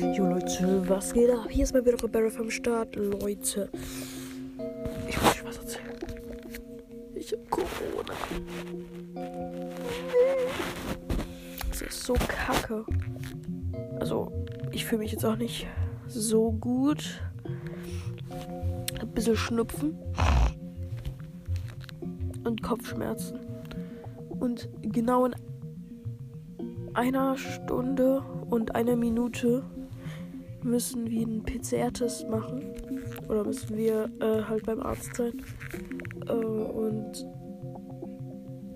Jo Leute, was geht ab? Hier ist mal wieder Barry vom Start, Leute. Ich muss euch was erzählen. Ich hab Corona. Es ist so kacke. Also, ich fühle mich jetzt auch nicht so gut. Ein bisschen Schnupfen. Und Kopfschmerzen. Und genau in einer Stunde und einer Minute müssen wir einen PCR-Test machen. Oder müssen wir äh, halt beim Arzt sein. Äh, und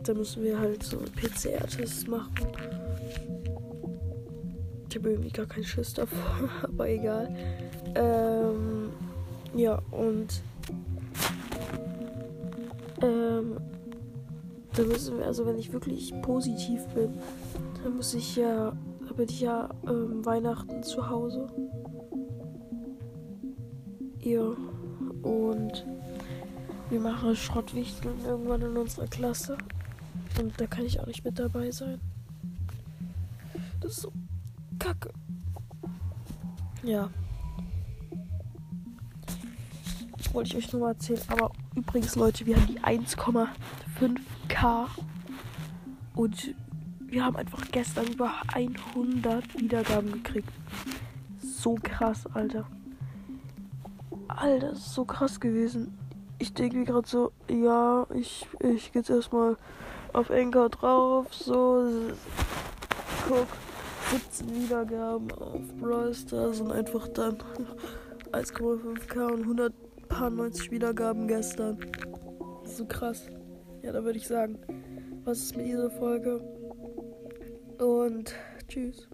da müssen wir halt so einen PCR-Test machen. Ich habe irgendwie gar keinen Schiss davor, aber egal. Ähm, ja, und ähm, da müssen wir, also wenn ich wirklich positiv bin, dann muss ich ja, bin ich ja ähm, Weihnachten zu Hause. Ja, und wir machen Schrottwichteln irgendwann in unserer Klasse. Und da kann ich auch nicht mit dabei sein. Das ist so kacke. Ja. Wollte ich euch nur mal erzählen. Aber übrigens, Leute, wir haben die 1,5k. Und wir haben einfach gestern über 100 Wiedergaben gekriegt. So krass, Alter. Alter, das ist so krass gewesen. Ich denke mir gerade so, ja, ich, ich gehe jetzt erstmal auf Enker drauf, so, guck, 17 Wiedergaben auf Brawl Stars und einfach dann 1,5k und 190 Wiedergaben gestern. So krass. Ja, da würde ich sagen, was ist mit dieser Folge? Und tschüss.